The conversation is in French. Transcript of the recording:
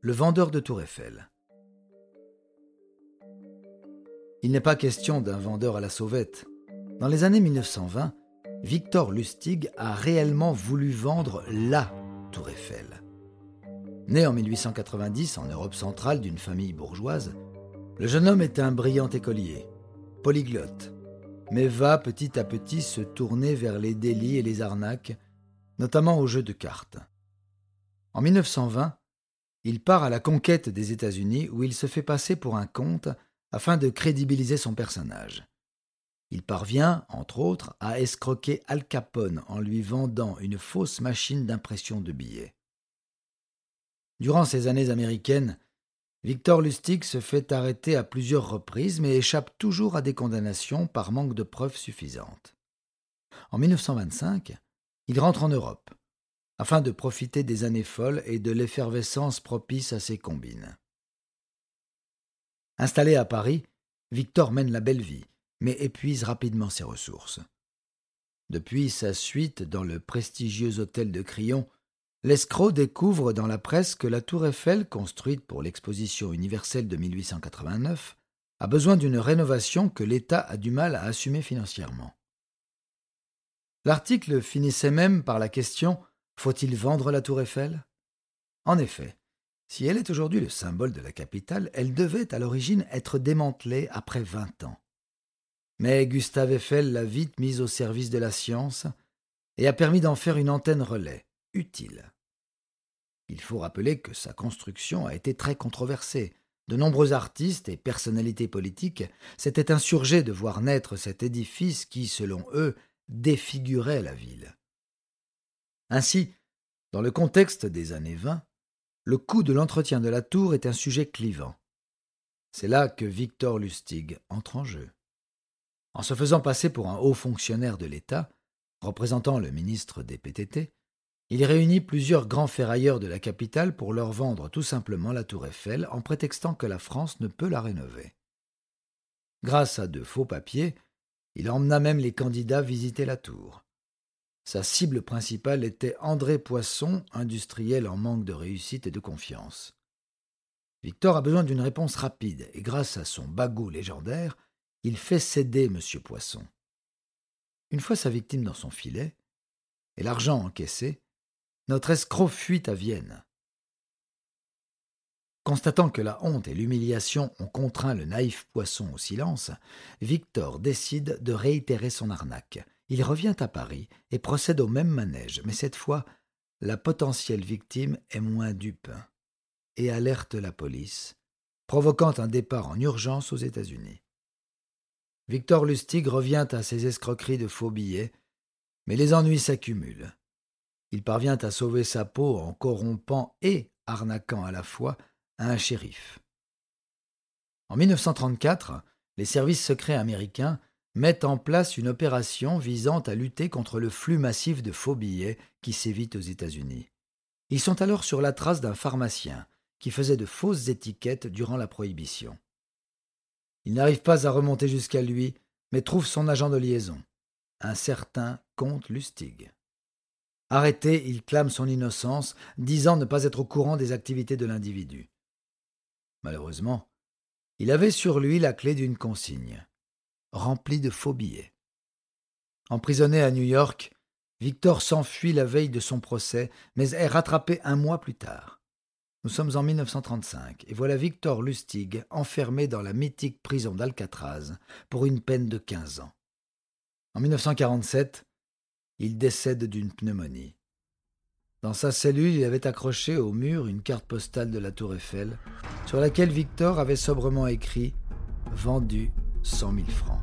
Le vendeur de Tour Eiffel. Il n'est pas question d'un vendeur à la sauvette. Dans les années 1920, Victor Lustig a réellement voulu vendre LA Tour Eiffel. Né en 1890 en Europe centrale d'une famille bourgeoise, le jeune homme est un brillant écolier, polyglotte, mais va petit à petit se tourner vers les délits et les arnaques, notamment aux jeux de cartes. En 1920, il part à la conquête des États-Unis où il se fait passer pour un comte afin de crédibiliser son personnage. Il parvient, entre autres, à escroquer Al Capone en lui vendant une fausse machine d'impression de billets. Durant ces années américaines, Victor Lustig se fait arrêter à plusieurs reprises mais échappe toujours à des condamnations par manque de preuves suffisantes. En 1925, il rentre en Europe afin de profiter des années folles et de l'effervescence propice à ses combines. Installé à Paris, Victor mène la belle vie, mais épuise rapidement ses ressources. Depuis sa suite dans le prestigieux hôtel de Crillon, l'escroc découvre dans la presse que la tour Eiffel, construite pour l'exposition universelle de 1889, a besoin d'une rénovation que l'État a du mal à assumer financièrement. L'article finissait même par la question faut-il vendre la tour Eiffel? En effet, si elle est aujourd'hui le symbole de la capitale, elle devait à l'origine être démantelée après vingt ans. Mais Gustave Eiffel l'a vite mise au service de la science et a permis d'en faire une antenne relais, utile. Il faut rappeler que sa construction a été très controversée. De nombreux artistes et personnalités politiques s'étaient insurgés de voir naître cet édifice qui, selon eux, défigurait la ville. Ainsi, dans le contexte des années 20, le coût de l'entretien de la tour est un sujet clivant. C'est là que Victor Lustig entre en jeu. En se faisant passer pour un haut fonctionnaire de l'État, représentant le ministre des PTT, il réunit plusieurs grands ferrailleurs de la capitale pour leur vendre tout simplement la tour Eiffel en prétextant que la France ne peut la rénover. Grâce à de faux papiers, il emmena même les candidats visiter la tour. Sa cible principale était André Poisson, industriel en manque de réussite et de confiance. Victor a besoin d'une réponse rapide, et grâce à son bagot légendaire, il fait céder M. Poisson. Une fois sa victime dans son filet, et l'argent encaissé, notre escroc fuit à Vienne. Constatant que la honte et l'humiliation ont contraint le naïf Poisson au silence, Victor décide de réitérer son arnaque il revient à Paris et procède au même manège, mais cette fois, la potentielle victime est moins dupe et alerte la police, provoquant un départ en urgence aux États-Unis. Victor Lustig revient à ses escroqueries de faux billets, mais les ennuis s'accumulent. Il parvient à sauver sa peau en corrompant et arnaquant à la fois un shérif. En 1934, les services secrets américains mettent en place une opération visant à lutter contre le flux massif de faux billets qui sévit aux États-Unis. Ils sont alors sur la trace d'un pharmacien qui faisait de fausses étiquettes durant la prohibition. Ils n'arrivent pas à remonter jusqu'à lui, mais trouvent son agent de liaison, un certain comte Lustig. Arrêté, il clame son innocence, disant ne pas être au courant des activités de l'individu. Malheureusement, il avait sur lui la clé d'une consigne rempli de faux billets. Emprisonné à New York, Victor s'enfuit la veille de son procès, mais est rattrapé un mois plus tard. Nous sommes en 1935 et voilà Victor Lustig enfermé dans la mythique prison d'Alcatraz pour une peine de quinze ans. En 1947, il décède d'une pneumonie. Dans sa cellule, il avait accroché au mur une carte postale de la Tour Eiffel, sur laquelle Victor avait sobrement écrit Vendu cent mille francs.